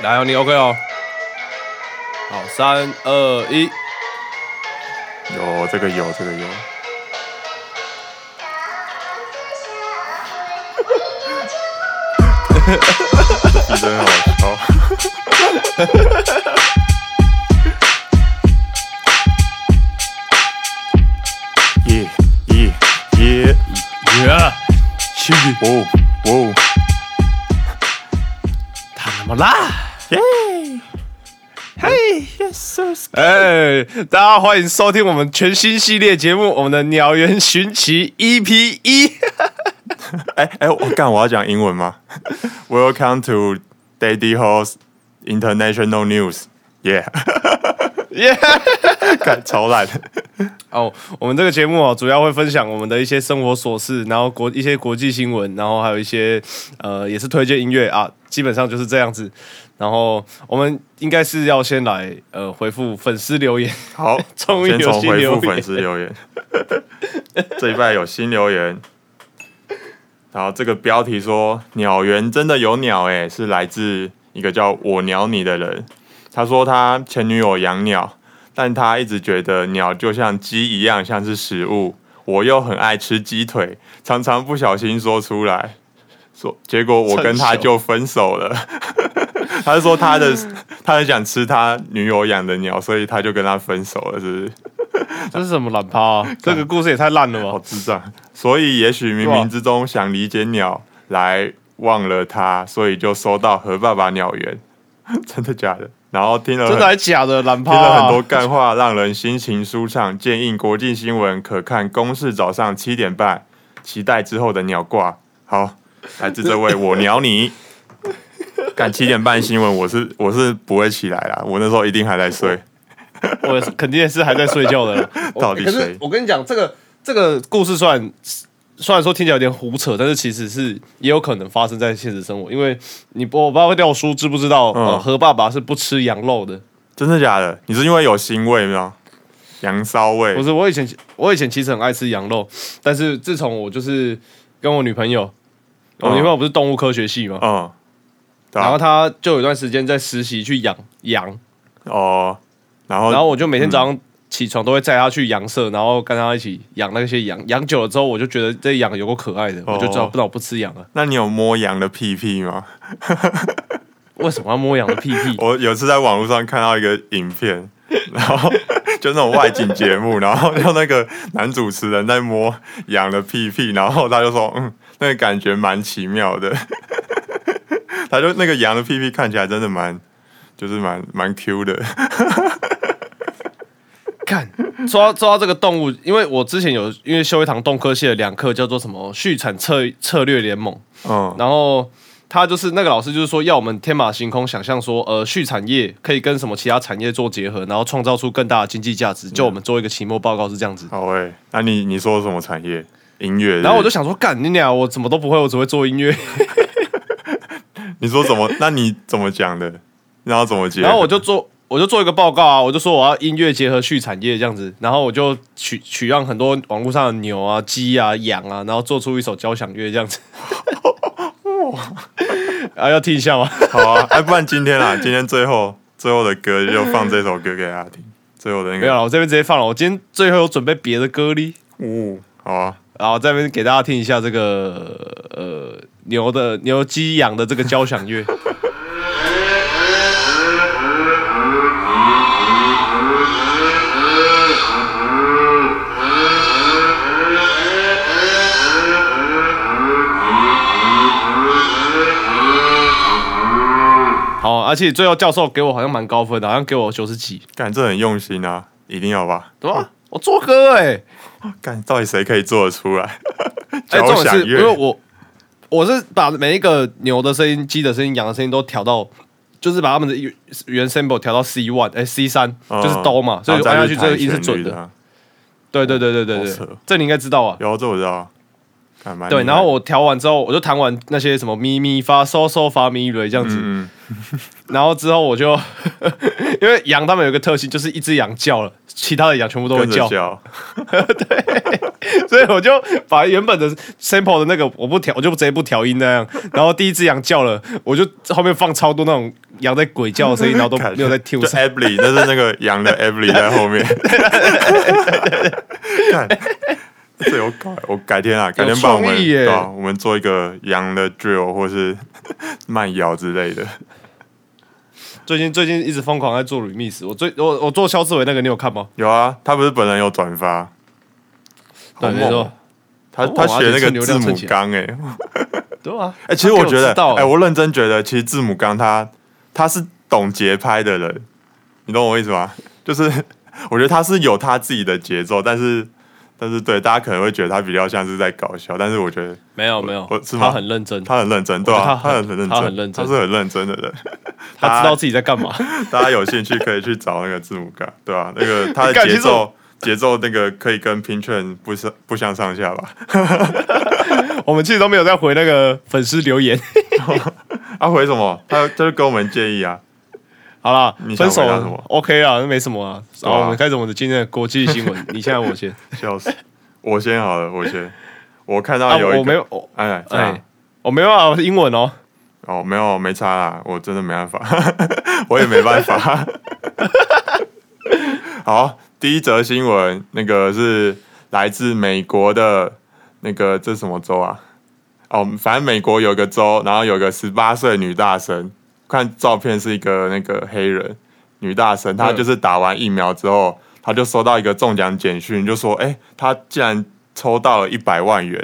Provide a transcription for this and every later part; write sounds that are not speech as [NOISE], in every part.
来哦，你 OK 哦？好，三二一，有这个有这个有，你真好笑。耶 [LAUGHS] 耶耶！耶，去哇哇他那么辣！哎，大家欢迎收听我们全新系列节目，我们的鸟园寻奇 EP 一。哎哎，我干，我要讲英文吗？Welcome to Daddy Ho's International News。耶，[LAUGHS] 耶！干超烂。哦，我们这个节目哦，主要会分享我们的一些生活琐事，然后国一些国际新闻，然后还有一些呃，也是推荐音乐啊，基本上就是这样子。然后我们应该是要先来呃回复粉丝留言，[LAUGHS] 好，[LAUGHS] 终于有新留言回复粉丝留言。这一拜有新留言，然后这个标题说“鸟园真的有鸟”，哎，是来自一个叫我鸟你的人。他说他前女友养鸟，但他一直觉得鸟就像鸡一样，像是食物。我又很爱吃鸡腿，常常不小心说出来，说结果我跟他就分手了。[LAUGHS] 他是说他的他很想吃他女友养的鸟，所以他就跟他分手了，是不是？[LAUGHS] 这是什么懒趴啊？[LAUGHS] 这个故事也太烂了吧！好智障。所以也许冥冥之中想理解鸟，来忘了他，所以就收到和爸爸鸟园，真的假的？然后听了真的还假的懒趴、听了啊？很多干话，让人心情舒畅。建议国际新闻可看公视早上七点半，期待之后的鸟挂。好，来自这位我鸟你。赶七点半新闻，我是我是不会起来啦，我那时候一定还在睡。[LAUGHS] 我肯定是还在睡觉的 [LAUGHS] 到底谁我跟你讲，这个这个故事虽然虽然说听起来有点胡扯，但是其实是也有可能发生在现实生活。因为你不我不知道廖叔知不知道，何爸爸是不吃羊肉的。真的假的？你是因为有腥味吗？羊骚味？不是，我以前我以前其实很爱吃羊肉，但是自从我就是跟我女朋友，我嗯女朋友不是动物科学系嘛，嗯，对啊然后她就有一段时间在实习去养羊，哦，然后然后我就每天早上起床都会载他去羊舍，然后跟他一起养那些羊。养久了之后，我就觉得这羊有够可爱的，我就知道哦不然我不吃羊了。那你有摸羊的屁屁吗？为什么要摸羊的屁屁？[LAUGHS] 我有次在网络上看到一个影片，[LAUGHS] 然后就那种外景节目，然后就那个男主持人在摸羊的屁屁，然后他就说，嗯，那个感觉蛮奇妙的。[LAUGHS] 他就那个羊的屁屁看起来真的蛮，就是蛮蛮 Q 的。看，[LAUGHS] 说到说到这个动物，因为我之前有因为修一堂动科系的两课，叫做什么畜产策策略联盟，嗯，然后他就是那个老师就是说要我们天马行空想象说，呃，畜产业可以跟什么其他产业做结合，然后创造出更大的经济价值。就我们做一个期末报告是这样子。好诶、那你你说什么产业？音乐？然后我就想说，干你俩，我什么都不会，我只会做音乐。[LAUGHS] 你说怎么？那你怎么讲的？然后怎么结？然后我就做，我就做一个报告啊，我就说我要音乐结合畜产业这样子，然后我就取取样很多网络上的牛啊、鸡啊、羊啊，然后做出一首交响乐这样子。[LAUGHS] 啊，要听一下吗？好啊，哎，不然今天啊，今天最后最后的歌就放这首歌给大家听。最后的那个，没有了，我这边直接放了。我今天最后有准备别的歌哩，哦，好啊，然后这边给大家听一下这个呃牛的牛鸡羊的这个交响乐。[LAUGHS] 而且最后教授给我好像蛮高分的，好像给我九十几，干这很用心啊，一定要吧？对吧？我做歌哎、干到底谁可以做得出来？哎，交重点是因为，我我是把每一个牛的声音、鸡的声音、羊的声音都调到，就是把他们的原原 sample 调到 C one，哎 C 三嗯就是哆嘛，所以按下去这个音是准的。对对对对对对，这你应该知道啊。有这我知道啊，对，然后我调完之后，我就弹完那些什么咪咪发嗦嗦发咪瑞这样子，嗯，[LAUGHS] 然后之后我就 [LAUGHS] 因为羊他们有一个特性，就是一只羊叫了，其他的羊全部都会叫，跟着叫，[LAUGHS] 所以我就把原本的 sample 的那个我不调，我就直接不调音那样，然后第一只羊叫了，我就后面放超多那种羊在鬼叫的声音，然后都看没有在听。就 Ably，那是那个羊的 Ably 在后面。看，[LAUGHS] 这有改，我改天啊，改天帮我们啊，我们做一个羊的 drill 或是 [LAUGHS] 慢摇之类的。[LAUGHS] 最近最近一直疯狂在做 remix，我最我我做肖志伟那个你有看吗？有啊，他不是本人有转发，好对，没错，他他学那个字母量蹭钱纲哎，对啊，哎，其实我觉得哎，我认真觉得，其实字母纲他他是懂节拍的人，你懂我意思吗？就是我觉得他是有他自己的节奏，但是但是对大家可能会觉得他比较像是在搞笑，但是我觉得没有没有我是，吗他很认真，他很认真，对啊，我觉得他很很认真，他很认真他是很认真的人。[LAUGHS] 他知道自己在干嘛。[LAUGHS] 大家有兴趣可以去找那个字母哥，对吧、那个 [LAUGHS] 他的节奏节奏那个可以跟拼券不相不相上下吧？我们其实都没有在回那个粉丝留言。他回什么？他他就跟我们建议啊。好啦你，分手 OK 啊，那没什么啊。对啊好，我们开始我们的今天的国际新闻。你现在我先 [LAUGHS] 笑死！我先好了，我先。[LAUGHS] 我看啊，到有一个，我没有，哎哎，我没有啊，我是英文哦。哦，没有没差啦，我真的没办法，[LAUGHS] 我也没办法。好，第一则新闻，那个是来自美国的，那个这是什么州啊？哦，反正美国有个州，然后有个十八岁女大生，看照片是一个那个黑人女大生，她嗯就是打完疫苗之后，她就收到一个中奖简讯，就说，哎、她竟然抽到了一百万元，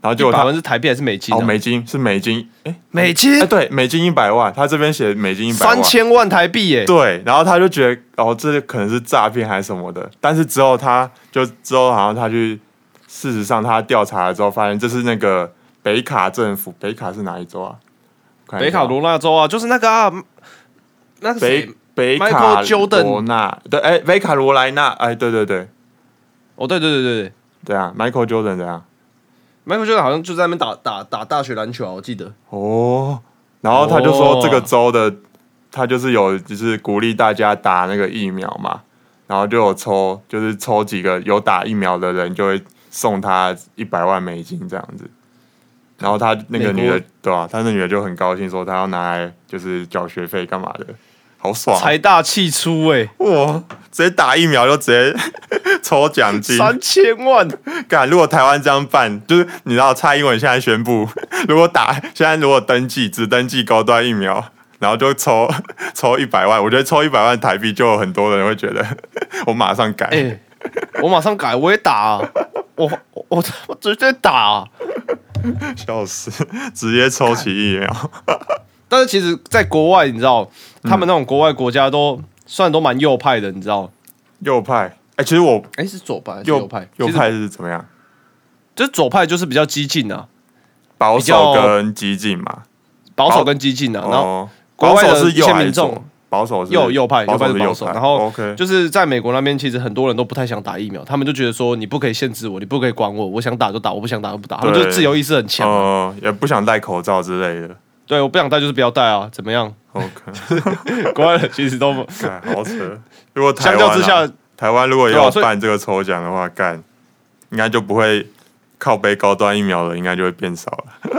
然后结果她一百万是台币还是美金啊？哦，美金是美金，哎、美金哎，对，美金一百万，他这边写美金一百万，三千万台币耶。对，然后他就觉得哦，这可能是诈骗还是什么的，但是之后他就之后好像他去，事实上他调查了之后发现这是那个北卡政府，北卡是哪一州啊？北卡罗纳州啊，就是那个啊，那个谁北北卡罗纳，对，哎，北卡罗来纳，哎，对对对，哦，对对对对对对啊，Michael Jordan 怎样？，Michael Jordan 好像就在那边打打打大学篮球啊，我记得。哦，然后他就说哦这个州的，他就是有就是鼓励大家打那个疫苗嘛，然后就有抽，就是抽几个有打疫苗的人就会送他一百万美金这样子。然后他那个女的，对吧、他那女的就很高兴，说她要拿来就是缴学费干嘛的，好爽啊、财大气粗哎，哇！直接打疫苗就直接 [LAUGHS] 抽奖金，三千万，干，如果台湾这样办，就是你知道蔡英文现在宣布，[LAUGHS] 如果打现在如果登记只登记高端疫苗，然后就抽 [LAUGHS] 抽一百万，我觉得抽一百万台币就有很多人会觉得我马上改，哎，我马上改，我也打啊，我我我我直接打啊。[LAUGHS] 笑死，[LAUGHS] 直接抽起疫苗，[LAUGHS] 但是其实，在国外，你知道，他嗯们那种国外国家都算都蛮右派的，你知道？右派，哎、其实我哎，是左派右右派？右派是怎么样？就是左派，就是比较激进啊，保守跟激进嘛，保守跟激进啊。然后哦，国外的一些民众左？保守是右右派，右派是保守然后 OK，就是在美国那边，其实很多人都不太想打疫苗，他们就觉得说你不可以限制我，你不可以管我，我想打就打，我不想打就不打，他们就自由意识很强。哦、[LAUGHS] 也不想戴口罩之类的对，我不想戴就是不要戴啊，怎么样？，OK。[LAUGHS] 国外人其实都干好扯。如果台相较之下，台湾如果要办这个抽奖的话，干应该就不会靠背高端疫苗了，应该就会变少了。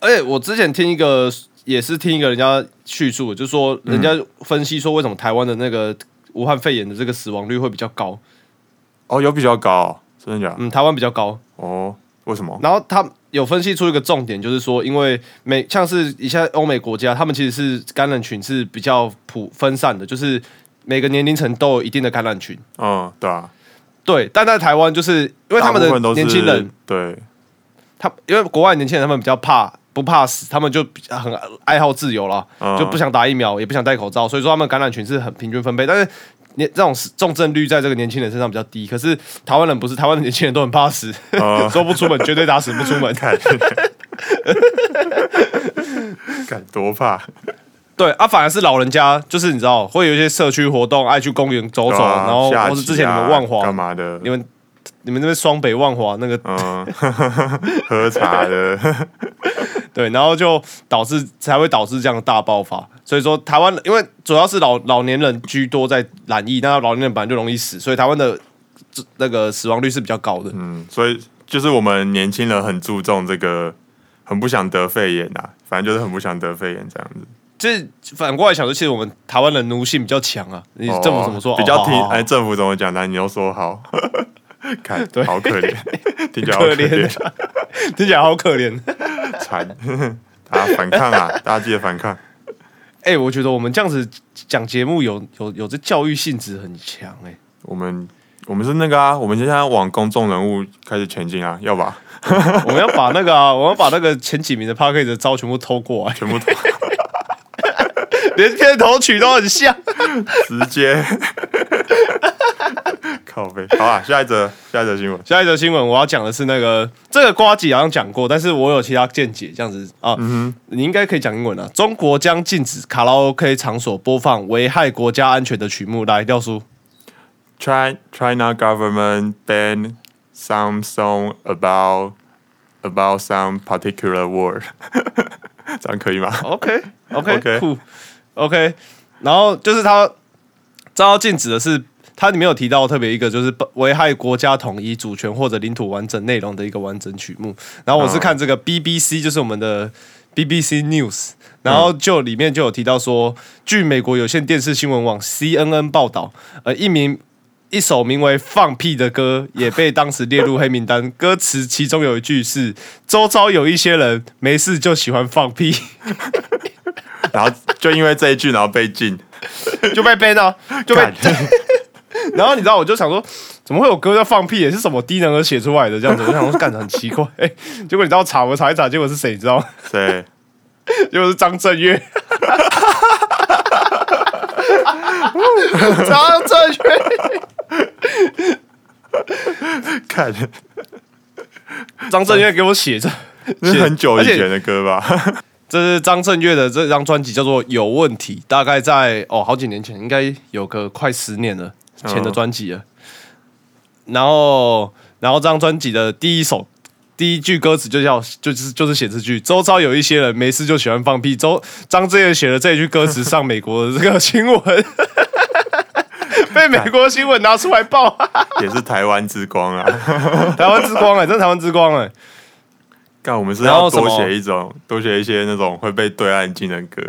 而 [LAUGHS] 且我之前听一个，也是听一个人家叙述，就是说人家分析说为什么台湾的那个武汉肺炎的这个死亡率会比较高，哦，有比较高、哦，真的假的？嗯，台湾比较高。哦，为什么？然后他有分析出一个重点，就是说，因为美像是一些欧美国家，他们其实是感染群是比较普分散的，就是每个年龄层都有一定的感染群。嗯，对啊，对，但在台湾就是因为他们的年轻人，对，他因为国外年轻人他们比较怕不怕死，他们就很爱好自由啦，嗯就不想打疫苗，也不想戴口罩，所以说他们感染群是很平均分配，但是。年这种重症率在这个年轻人身上比较低，可是台湾人不是，台湾的年轻人都很怕死，呃，[LAUGHS] 说不出门绝对打死不出门。[LAUGHS] 敢，多怕，对啊，反而是老人家，就是你知道会有一些社区活动，爱去公园走走，啊然后下或是之前你们万华干，嘛的你？们你们那边双北万华那个嗯，[LAUGHS] 喝茶的，对，然后就导致才会导致这样的大爆发。所以说，台湾因为主要是老老年人居多在染疫，那老年人本来就容易死，所以台湾的这那个死亡率是比较高的。嗯，所以就是我们年轻人很注重这个，很不想得肺炎啊，反正就是很不想得肺炎这样子。就是反过来想说，其实我们台湾人奴性比较强啊。你哦政府怎么说？比较听哎，政府怎么讲的，你又说好，[LAUGHS] 看，对好可怜，[LAUGHS] 听起来好可可怜怜，[LAUGHS] 听起来好可怜。惨，大家反抗啊，大家记得反抗。哎、我觉得我们这样子讲节目有有有这教育性质很强哎、我们我们是那个啊，我们现在往公众人物开始前进啊，要吧？我们要把那个啊，我们要把那个前几名的 p a r k e 的招全部偷过来，全部偷连片头曲都很像。直接靠背。好啊，下一则下一则新闻。下一则新闻我要讲的是那个这个瓜子好像讲过，但是我有其他见解，这样子啊，你应该可以讲英文啊。中国将禁止卡拉 OK 场所播放危害国家安全的曲目。来，廖叔，China China government ban some song about about some particular word，[LAUGHS] 这样可以吗？OK OK OK OK，然后就是他遭到禁止的是，它里面有提到特别一个就是危害国家统一、主权或者领土完整内容的一个完整曲目。然后我是看这个 BBC，就是我们的 BBC News，然后就里面就有提到说，据美国有线电视新闻网 CNN 报道，呃，一名。一首名为《放屁》的歌也被当时列入黑名单，歌词其中有一句是“周遭有一些人没事就喜欢放屁”，[LAUGHS] 然后就因为这一句，然后被禁，[LAUGHS] 就被 ban 了，就被 [LAUGHS] 干。[LAUGHS] 然后你知道，我就想说，怎么会有歌叫放屁？也是什么低能儿写出来的这样子？我想说，[LAUGHS] 干的很奇怪。哎、结果你知道查，我查一查，结果是谁？你知道吗？对，[LAUGHS] 结果是张震岳。张震岳，看，张震岳给我写着，这是很久以前的歌吧？这是张震岳的这张专辑，叫做《有问题》，大概在哦好几年前，应该有个快十年了前的专辑了。然后，然后这张专辑的第一首第一句歌词就叫就是就是写这句：周遭有一些人没事就喜欢放屁。周张震岳写了这一句歌词上美国的这个新闻，[LAUGHS] 被美国新闻拿出来报，[LAUGHS] 也是台湾之光啊！[LAUGHS] 台湾之光哎、真的台湾之光哎、干，我们是要多写一种，多写一些那种会被对岸禁的歌，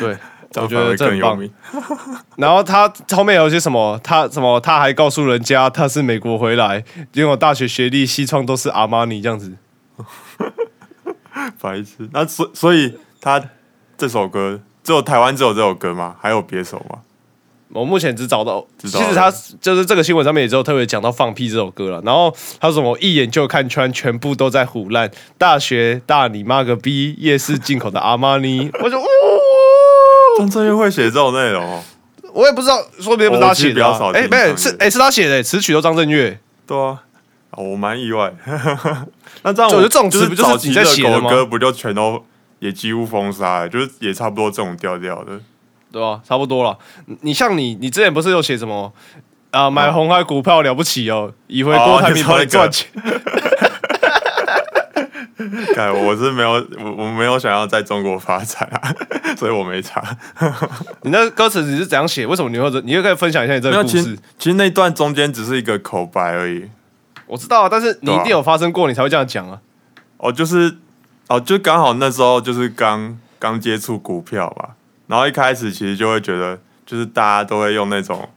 对。我觉得这很棒。[LAUGHS] 然后他后面有些什么，他什么他还告诉人家他是美国回来，拥有大学学历，西装都是阿玛尼这样子。[LAUGHS] 白痴。那所所以他这首歌只有台湾只有这首歌吗？还有别首吗？我目前只找到，其实他就是这个新闻上面也只有特别讲到放屁这首歌了。然后他说什么一眼就看穿，全部都在胡乱。大学大你妈个逼，夜市进口的阿玛尼，我就呜，张震岳会写这种内容哦？我也不知道，说不定不是他写的。哎、听没有是哎、是他写的、词曲都张震岳。对啊，哦我蛮意外。[LAUGHS] 那这样就我觉得这种就词不就是你在写的歌不就全都也几乎封杀了，就是也差不多这种调调的。对吧、差不多了。你你像你，你之前不是有写什么啊？买红海股票了不起哦，以为郭台铭帮你赚钱。[LAUGHS] 看，我是没有，我我没有想要在中国发展啊，所以我没查。你那歌词你是怎样写？为什么你会这？你又可以分享一下你这个故事。其实那段中间只是一个口白而已。我知道啊，但是你一定有发生过，你才会这样讲啊。哦，就是哦，就刚好那时候就是刚刚接触股票吧，然后一开始其实就会觉得，就是大家都会用那种，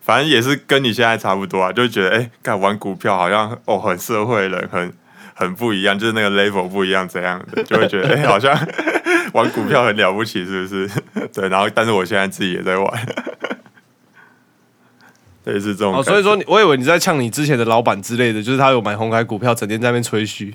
反正也是跟你现在差不多啊，就觉得哎，干、玩股票好像哦很社会人，很很不一样，就是那个 level 不一样怎样的，就会觉得哎、好像 [LAUGHS] 玩股票很了不起，是不是？[LAUGHS] 对，然后但是我现在自己也在玩，类似这种哦，所以说你我以为你在呛你之前的老板之类的，就是他有买红海股票，整天在那边吹嘘。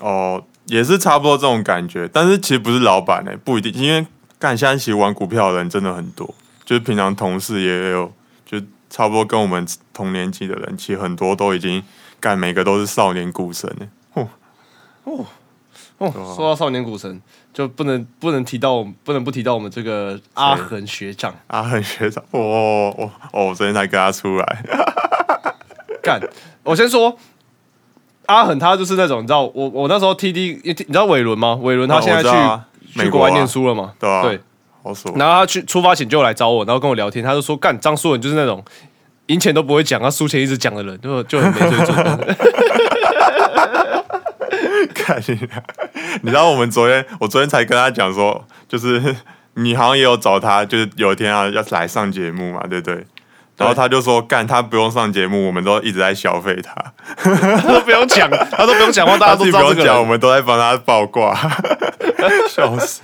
哦，也是差不多这种感觉，但是其实不是老板哎、不一定，因为干现在其实玩股票的人真的很多，就是平常同事也有，就差不多跟我们同年纪的人，其实很多都已经干，每个都是少年股神哎、哦，说到少年股神，就不能不能提到我们，不能不提到我们这个阿恒学长。阿恒学长，哦哦哦，我昨天才跟他出来，[LAUGHS] 干，我先说，阿恒他就是那种，你知道，我我那时候 T D，你知道伟伦吗？伟伦他啊现在去、去国外念书了嘛？对啊、对，好爽。然后他去出发前就来找我，然后跟我聊天，他就说干张书文就是那种赢钱都不会讲，他输钱一直讲的人，就就很没水准。[LAUGHS] [LAUGHS] 看你，你知道我们昨天，我昨天才跟他讲说，就是 [LAUGHS] 你好像也有找他，就是有一天啊要来上节目嘛，对不对？然后他就说干，他不用上节目，我们都一直在消费他，他都不用讲，他都不用讲话，大家都知道这个不用讲，我人。们都在帮他报挂，笑死。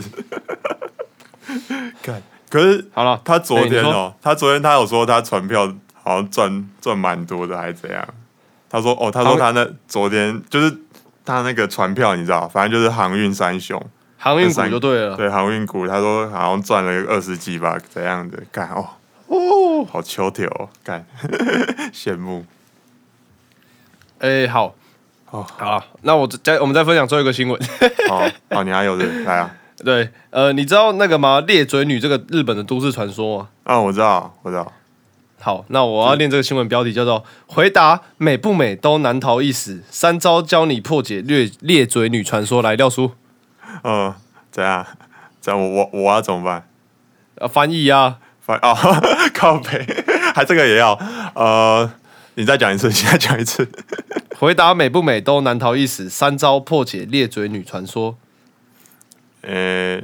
干，可是好了，他昨天哦，他昨天他有说他船票好像赚赚蛮多的，还是怎样？他说哦，他说他那昨天就是他那个船票，你知道，反正就是航运三雄，航运股就对了。对航运股，他说好像赚了二十几吧，怎样的？干哦哦，好秋条哦，干 [LAUGHS] 羡慕哎、好，哦。好，那我再我们再分享最后一个新闻。哦哦，你还有的 [LAUGHS] 来啊？对，呃，你知道那个吗？裂嘴女这个日本的都市传说吗？啊，我知道，我知道。好，那我要念这个新闻标题叫做“回答美不美都难逃一死，三招教你破解裂裂嘴女传说”。来，廖叔，嗯，怎样？这样我我我要怎么办？呃，翻译啊，翻哦，[LAUGHS] 靠背，还这个也要？呃，你再讲一次，你再讲一次。回答美不美都难逃一死，三招破解裂嘴女传说。呃，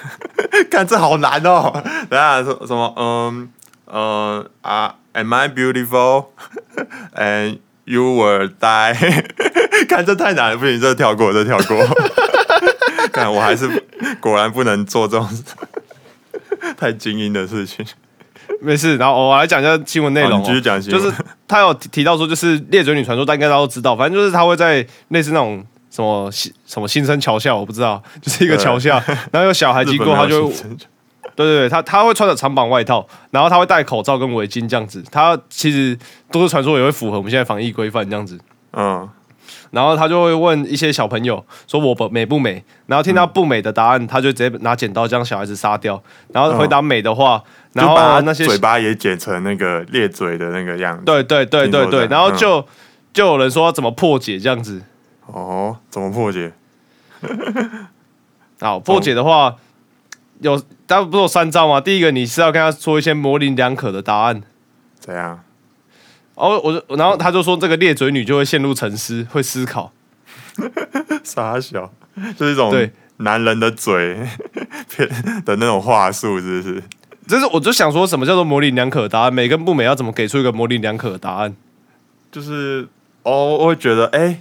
[LAUGHS] 看这好难哦。等一下什什么？嗯呃啊，Am I beautiful? [LAUGHS] And you will die。[LAUGHS] 看这太难了，不行，这跳过，这跳过。[LAUGHS] 看我还是果然不能做这种太精英的事情。没事，然后我来讲一下新闻内容、继续讲新闻就是他有提提到说，就是猎嘴女传说，大家应该都知道，反正就是他会在类似那种什么新什么新生桥下，我不知道，就是一个桥下，然后有小孩经过，他就会对对对，他他会穿着长版外套，然后他会戴口罩跟围巾这样子。他其实都市传说也会符合我们现在防疫规范这样子。嗯然后他就会问一些小朋友说我不美不美，然后听到不美的答案，他就直接拿剪刀将小孩子杀掉。然后回答美的话，然就把那些嘴巴也剪成那个裂嘴的那个样子。对对对对然后就就有人说怎么破解这样子。哦，怎么破解？[LAUGHS] 好，破解的话有，他不是有三招吗？第一个你是要跟他说一些模棱两可的答案。怎样？哦，我就然后他就说这个裂嘴女就会陷入沉思，会思考。[LAUGHS] 傻小，就是一种对男人的嘴骗的那种话术，是不是？就是我就想说什么叫做模棱两可的答案，美跟不美要怎么给出一个模棱两可的答案？就是哦，我会觉得，哎、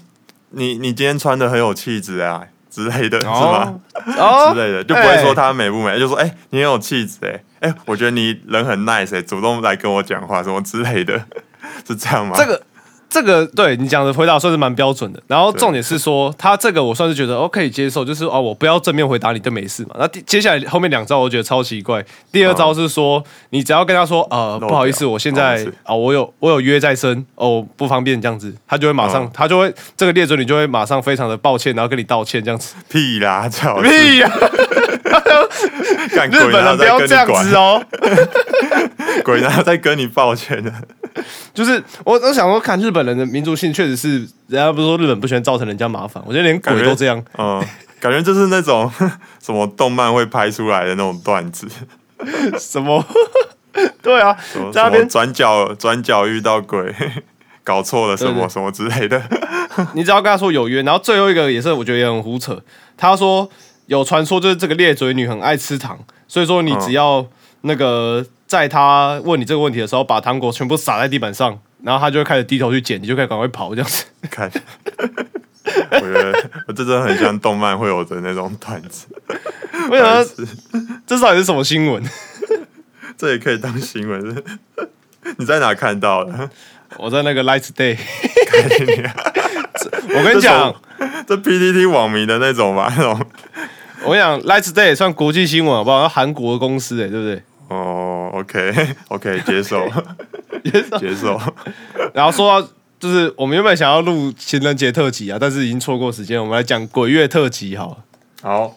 你你今天穿的很有气质啊之类的，是吗？哦之类的，就不会说她美不美，就说，哎、你很有气质，哎，哎，我觉得你人很 nice，哎、主动来跟我讲话什么之类的，[LAUGHS] 是这样吗？这个这个对你讲的回答算是蛮标准的。然后重点是说，他这个我算是觉得哦可以接受，就是哦我不要正面回答你就没事嘛。那接下来后面两招我觉得超奇怪。第二招是说，你只要跟他说呃不好意思，我现在哦我有我有约在身哦不方便这样子，他就会马上、嗯他就会这个列准你就会马上非常的抱歉，然后跟你道歉这样子。屁啦，最好屁呀、[LAUGHS] 干日本人不要这样子哦，[LAUGHS] 哦。鬼然后再跟你抱歉的，[LAUGHS] 就是我我想说，看日本人的民族性确实是，人家不是说日本不喜欢造成人家麻烦，我觉得连鬼都这样。嗯，感觉就是那种什么动漫会拍出来的那种段子，什么？对啊什么，在那边转角转角遇到鬼，搞错了什么什么之类的，你只要跟他说有约，然后最后一个也是我觉得也很胡扯，他说有传说就是这个裂嘴女很爱吃糖，所以说你只要那个在她问你这个问题的时候，把糖果全部撒在地板上，然后她就会开始低头去捡，你就可以赶快跑这样子。看。我觉得我这真的很像动漫会有的那种段子，为什么这到底是什么新闻？这也可以当新闻。你在哪看到的？我在那个 Light Day，[LAUGHS] 我跟你讲，这 PPT 网民的那种吧，那种我跟你讲，Light Day 也算国际新闻好不好？韩国公司哎、对不对？哦，OK [LAUGHS] OK，接受 [LAUGHS] 接受，接受 [LAUGHS] 然后说到就是我们原本想要录情人节特辑啊，但是已经错过时间，我们来讲鬼月特辑好了。好，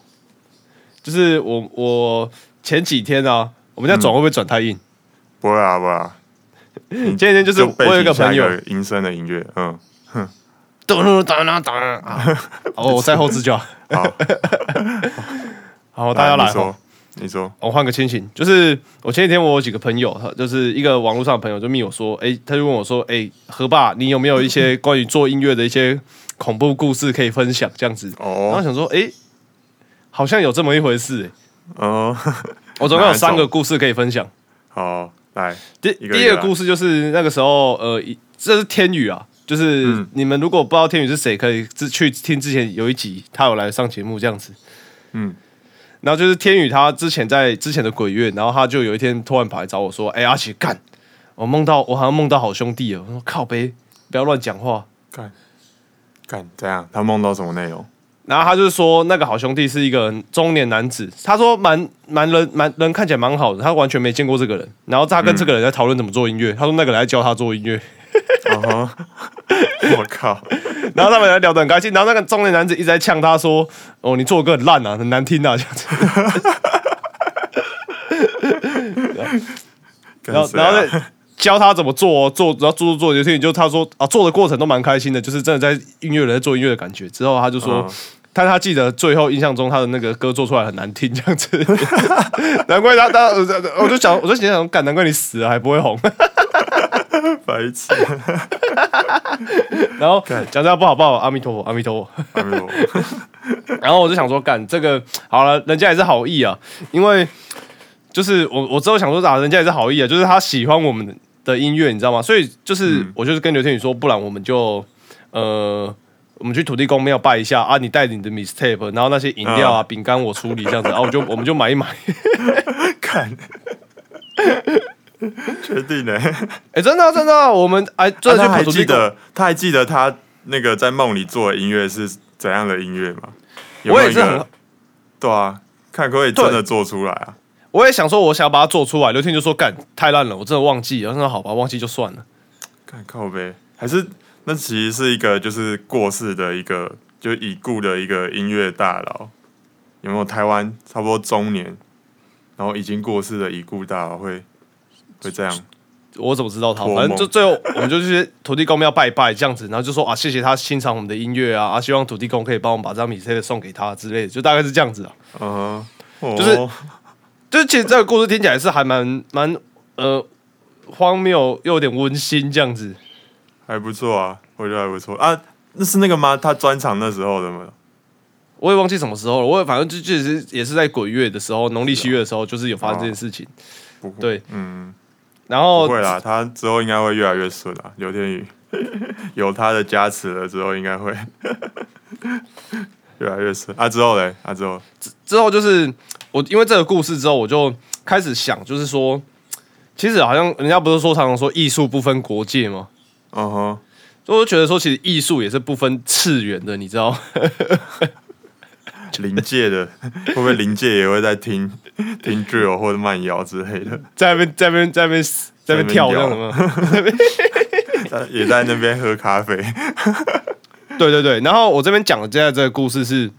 就是我我前几天啊，我们这样转会不会转太硬？不会啊不会啊，前几天就是我有一个朋友，阴森的音乐，嗯，噔当当当啊，[LAUGHS] 哦，我在后置就好，好，好，大家来说，你说，我换个心情，就是我前几天我有几个朋友，他就是一个网络上的朋友，就密我说，哎、他就问我说，哎、何爸，你有没有一些关于做音乐的一些恐怖故事可以分享？这样子，然后哦，想说，哎、好像有这么一回事、哎，哦，我总共有三个故事可以分享。好，来，第第一个故事就是那个时候，呃，一这是天宇啊，就是嗯你们如果不知道天宇是谁，可以之去听之前有一集他有来上节目这样子。嗯，然后就是天宇他之前在之前的鬼月，然后他就有一天突然跑来找我说：“哎、阿奇干，我梦到我好像梦到好兄弟了。”我说：“靠呗，不要乱讲话。干，干，怎样？他梦到什么内容？”然后他就是说，那个好兄弟是一个中年男子，他说蛮蛮人蛮人看起来蛮好的，他完全没见过这个人。然后他跟这个人在讨论怎么做音乐，他说那个人在教他做音乐。我靠，[LAUGHS] 然后他们还聊得很开心，然后那个中年男子一直在呛他说：“哦，你做的歌很烂啊，很难听啊，这样子。[LAUGHS] 然后，然后再教他怎么做，做，然后做做做，有一天就他说啊，做的过程都蛮开心的，就是真的在音乐人在做音乐的感觉。之后他就说，嗯但他记得最后印象中他的那个歌做出来很难听，这样子。[LAUGHS] 难怪他他，我就想，我就心想，干，难怪你死了还不会红。白痴，[LAUGHS] 然后讲这样不好不好，阿弥陀佛，阿弥陀佛。阿弥陀佛，[LAUGHS] 然后我就想说，干这个好了，人家也是好意啊，因为就是我我之后想说啊，人家也是好意啊，就是他喜欢我们的音乐，你知道吗？所以就是、嗯我就是跟刘天宇说，不然我们就呃。我们去土地公庙拜一下啊！你带你的 mistape，然后那些饮料啊、嗯饼干我处理这样子，然后我就我们就买一买。[LAUGHS] 看，[LAUGHS] 确定呢？哎、[LAUGHS] 真的啊、真的啊、我们哎真的他还土地公。记得，他还记得他那个在梦里做的音乐是怎样的音乐吗？有我也是很对啊，看可不可以真的做出来啊？我也想说，我想要把它做出来。刘天就说：“干太烂了，我真的忘记了。”我说：“好吧，忘记就算了。看靠呗，还是那其实是一个就是过世的一个就已故的一个音乐大佬，有没有台湾差不多中年，然后已经过世的已故大佬会会这样？”我怎么知道他？反正就最后我们就去土地公庙拜一拜这样子，然后就说啊，谢谢他欣赏我们的音乐啊，啊，希望土地公可以帮我们把这张米 C 送给他之类的，就大概是这样子啊。嗯哼，就是哦就是其实这个故事听起来是还蛮蛮呃荒谬又有点温馨这样子。还不错啊，我觉得还不错啊。那是那个吗？他专场那时候的吗？我也忘记什么时候了，我也反正就就是也是在鬼月的时候，农历七月的时候，就是有发生这件事情。不会，对，嗯，然后不会啦，他之后应该会越来越顺啊。刘天宇有他的加持了之后，应该会越来越深啊。之后嘞，啊之后，之后就是我因为这个故事之后，我就开始想，就是说，其实好像人家不是说常常说艺术不分国界吗？嗯哼，所以我就觉得说，其实艺术也是不分次元的，你知道？[LAUGHS] 临界的会不会临界也会在听听 drill 或者慢摇之类的，在那边在那边在那边在那边跳这样吗？[LAUGHS] 也在那边喝咖啡。对对对，然后我这边讲的现在这个故事是，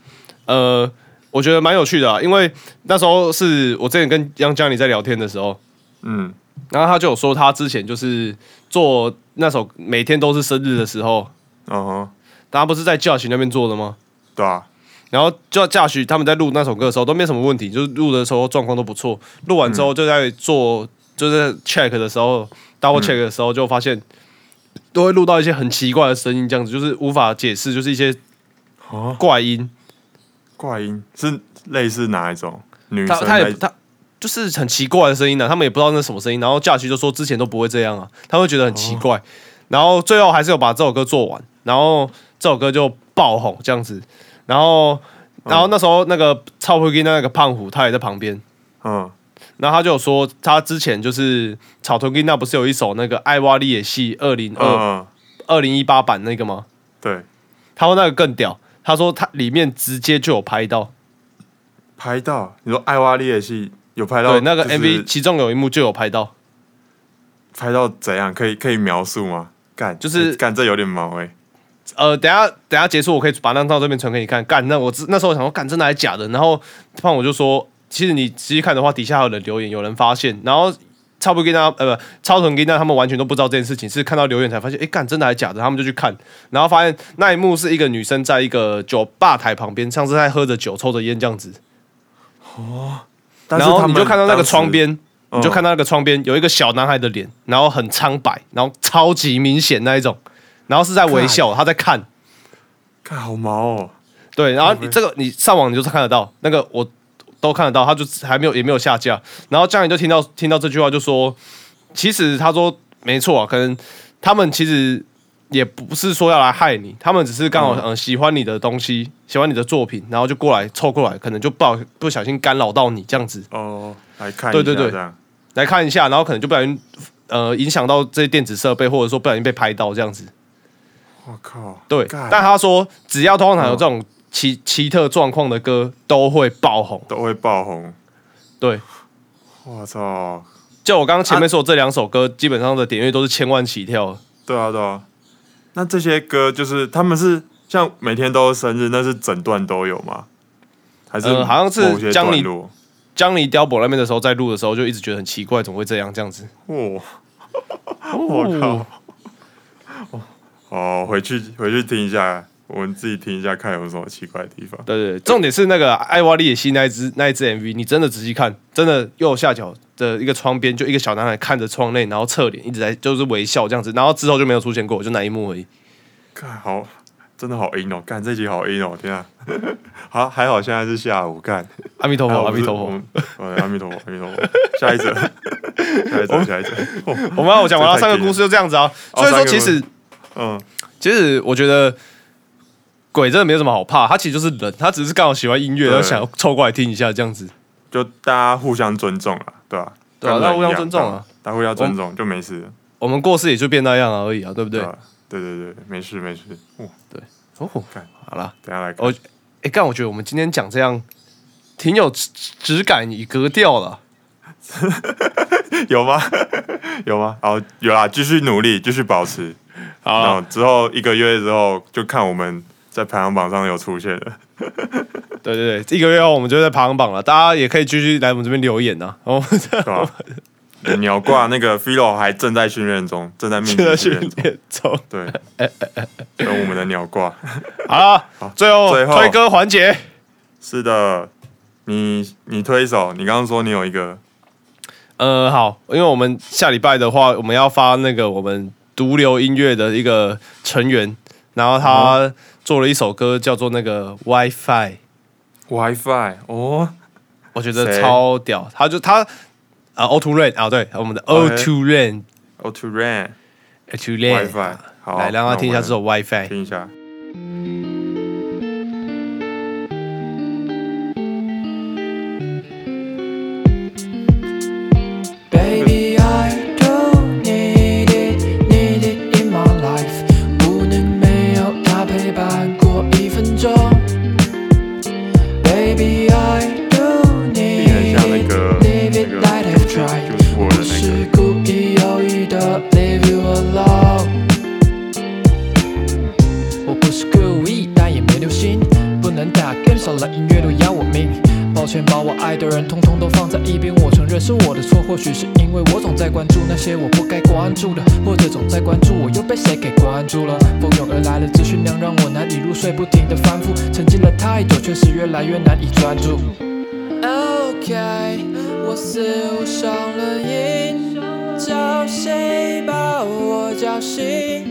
呃，我觉得蛮有趣的啊，因为那时候是我之前跟杨佳里在聊天的时候，嗯然后他就有说他之前就是做那首每天都是生日的时候，嗯哼，大家不是在教学那边做的吗？对啊，然后就驾许他们在录那首歌的时候都没什么问题，就是录的时候状况都不错。录完之后就在做，就是 check 的时候，double check 的时候就发现都会录到一些很奇怪的声音，这样子就是无法解释，就是一些哦，怪音。怪音是类似哪一种？女他生在他也他就是很奇怪的声音呢、啊，他们也不知道那是什么声音。然后假期就说之前都不会这样啊，他会觉得很奇怪。然后最后还是有把这首歌做完，然后这首歌就爆红这样子。然后然后那时候那个超会跟那个胖虎他也在旁边。嗯然后他就有说，他之前就是草屯金那不是有一首那个《爱瓦利野系》二零二嗯，二零一八版那个吗？对，他说那个更屌，他说他里面直接就有拍到，拍到你说艾瓦利野系有拍到，对，那个 MV 其中有一幕就有拍到，拍到怎样？可以可以描述吗？干，就是欸干这有点毛哎、呃，等下等下结束，我可以把那张照这边传给你看。干，那我知那时候我想说，干真的还是假的？然后胖我就说，其实你仔细看的话，底下还有人留言，有人发现，然后超不跟他呃不超臀跟他他们完全都不知道这件事情，是看到留言才发现，哎干真的还假的，他们就去看，然后发现那一幕是一个女生在一个酒吧台旁边，像是在喝着酒抽着烟这样子，哦然后你就看到那个窗边，嗯你就看到那个窗边有一个小男孩的脸，然后很苍白，然后超级明显那一种，然后是在微笑，他在看。看好毛哦，对，然后你这个你上网你就是看得到，那个我都看得到，他就还没有也没有下架。然后江宇就听到听到这句话，就说其实他说没错啊，可能他们其实也不是说要来害你，他们只是刚好嗯。喜欢你的东西，喜欢你的作品，然后就过来凑过来，可能就不好不小心干扰到你这样子。哦，来看一对对对。下这样，来看一下，然后可能就不小心呃影响到这些电子设备，或者说不小心被拍到这样子。我靠，对，但他说只要通常有这种奇奇特状况的歌都会爆红。都会爆红，对，我操，就我刚刚前面说的这两首歌，基本上的点阅都是千万起跳。对啊对啊，那这些歌就是他们是像每天都是生日，那是整段都有吗？还是呃好像是某些将你江尼碉堡那边的时候，在录的时候就一直觉得很奇怪，怎么会这样这样子？哦，[LAUGHS] 我靠！哦，回去回去听一下，我们自己听一下，看有什么奇怪的地方。对对對，重点是那个艾瓦利野西那一支那一支 MV，你真的仔细看，真的右下角的一个窗边就一个小男孩看着窗内，然后侧脸一直在就是微笑这样子，然后之后就没有出现过，就那一幕而已。看好，真的好阴哦！干这集好阴哦！天啊！[LAUGHS] 好，还好现在是下午，干。阿弥陀佛，阿弥陀佛。阿弥陀佛，阿弥陀佛。下一则，[LAUGHS] 下一则，下一则。哦我们要讲完了三个故事就这样子啊。哦所以说，其实嗯，其实我觉得鬼真的没有什么好怕，他其实就是人，他只是刚好喜欢音乐，对然后想要凑过来听一下这样子。就大家互相尊重啊，对吧？对啊大家互相尊重啊，大家互相尊重就没事，我们过世也就变那样而已啊，对不对？吧？对对对，没事没事。哦，对哦，看好了，等下来看我哎，干，我觉得我们今天讲这样挺有质质感与格调了。[LAUGHS] 有吗？[LAUGHS] 有吗？好，有啦，继续努力，继续保持。好之后一个月之后，就看我们在排行榜上有出现的。[LAUGHS] 对对对，一个月后我们就在排行榜了，大家也可以继续来我们这边留言呐、然后对吧？鸟挂那个 Philo 还正在训练中，正在密集现在训训练中。对，[LAUGHS] 等我们的鸟挂。好了，最后最后推歌环节，是的，你你推一首，你刚刚说你有一个呃，好，因为我们下礼拜的话，我们要发那个我们毒瘤音乐的一个成员，然后他做了一首歌叫做那个 WiFi，WiFi 哦，我觉得超屌，他就他啊 O Two Rain 啊，对，我们的 O Two Rain o to Rain O Two Rain，WiFi，好，来让他听一下这首 WiFi。听一下。我不是，故意有意的 leave you alone。我不是故意，但也没留心，不能打跟少了音乐都要我命。抱歉，把我爱的人通通都放在一边，我承认是我的错，或许是因为我总在关注那些我不该关注的，或者总在关注我又被谁给关注了。蜂拥而来的资讯量让我难以入睡，不停的反复，沉浸了太久，却是越来越难以专注。OK，我似乎上了瘾，找谁把我叫醒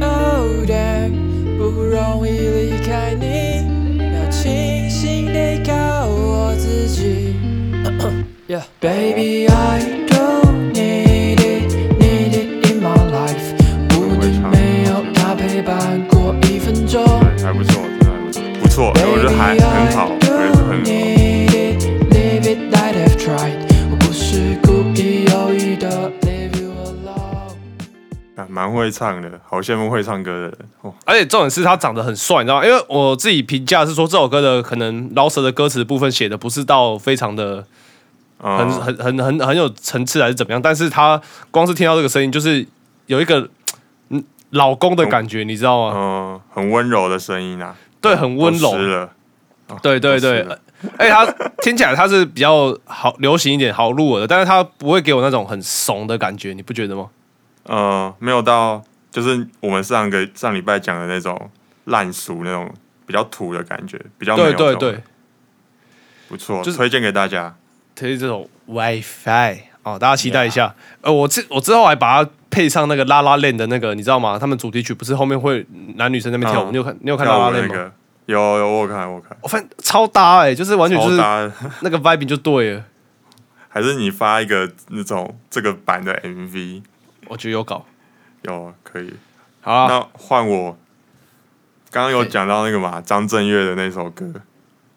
？Oh damn，不容易离开你，要清醒得靠我自己。[CLEARS THROAT] Yeah, baby, I 啊蛮会唱的，好羡慕会唱歌的人哦。而且重点是他长得很帅，你知道吗？因为我自己评价是说这首歌的可能饶舌的歌词部分写的不是到非常的很嗯，很很很很有层次还是怎么样，但是他光是听到这个声音，就是有一个嗯老公的感觉，你知道吗？嗯，很温柔的声音啊，对，很温柔对对对而且他听起来他是比较好流行一点、好入耳的，但是他不会给我那种很怂的感觉，你不觉得吗？呃，没有到就是我们上个上礼拜讲的那种烂俗那种比较土的感觉，比较对对对，不错，就是推荐给大家。推这种 WiFi 哦，大家期待一下。呃，我之我之后还把它配上那个拉拉链的那个，你知道吗？他们主题曲不是后面会男女生在那边跳舞？嗯你有看你有看拉拉链吗？那个有有我有看我有看，我发现超搭哎、就是完全就是搭。那个 vibe 就对了，[LAUGHS] 还是你发一个那种这个版的 MV，我觉得有搞。有可以。好啊，那换我，刚刚有讲到那个嘛，张震岳的那首歌，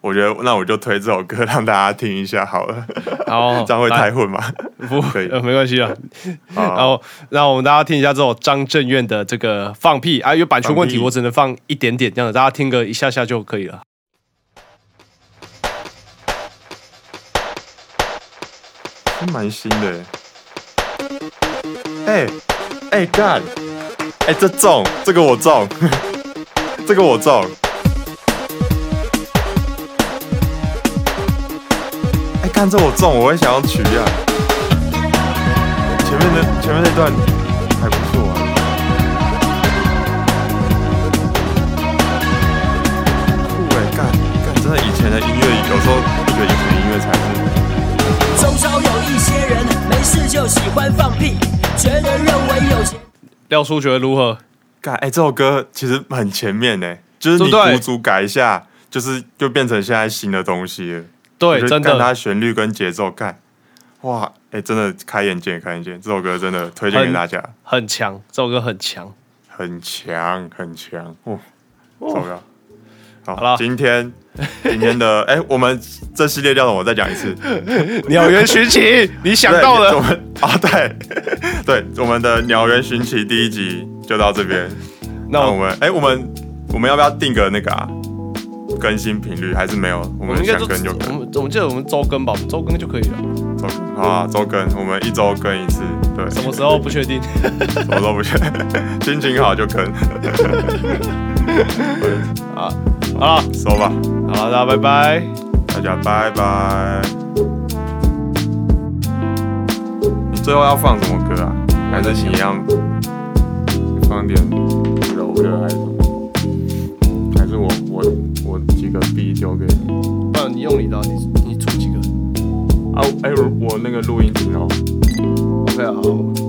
我觉得那我就推这首歌 [LAUGHS] 让大家听一下好了，好，[LAUGHS] 这样会太混吗？不 [LAUGHS] 可以呃没关系啊。然好，后让我们大家听一下这首张震岳的这个放屁啊，有版权问题，我只能放一点点这样子，大家听个一下下就可以了。是蛮新的耶。哎哎干，哎这中，这个我中，[LAUGHS] 这个我中。哎看这我中，我也想要取啊。前面的前面那段还不错啊。酷哎干干，真的以前的音乐有时候不觉得以前的音乐才是。周遭有一些人没事就喜欢放屁，觉得认为有钱。廖叔觉得如何？改，哎、这首歌其实很前面呢，就是你鼓足改一下，就是就变成现在新的东西了。对，真的干它旋律跟节奏，看，哇，哎、真的开眼界，开眼界！这首歌真的推荐给大家，很强，这首歌很强。很强，很强，哦，这首歌。好好了今天今天的 [LAUGHS] 哎、我们这系列叫什么？我再讲一次。[LAUGHS] 鸟园寻奇，你想到了我了？们啊，对 [LAUGHS] 对，我们的鸟园寻奇第一集就到这边。那我们哎、我们我们要不要定个那个啊更新频率？还是没有？我们想更就更。我们我们记得我们周更吧，我们周更就可以了。周更好啊，周更，我们一周更一次。对，什么时候不确定？什么时候不缺，心情好就更。好了，收吧，好了，大家拜拜。大家拜拜。你最后要放什么歌啊？还是你一样放点柔歌还是什么？还是我我我几个 B 丢给你？不然你用你的啊，你你出几个啊，哎、我那个录音屏哦。？OK 啊，好。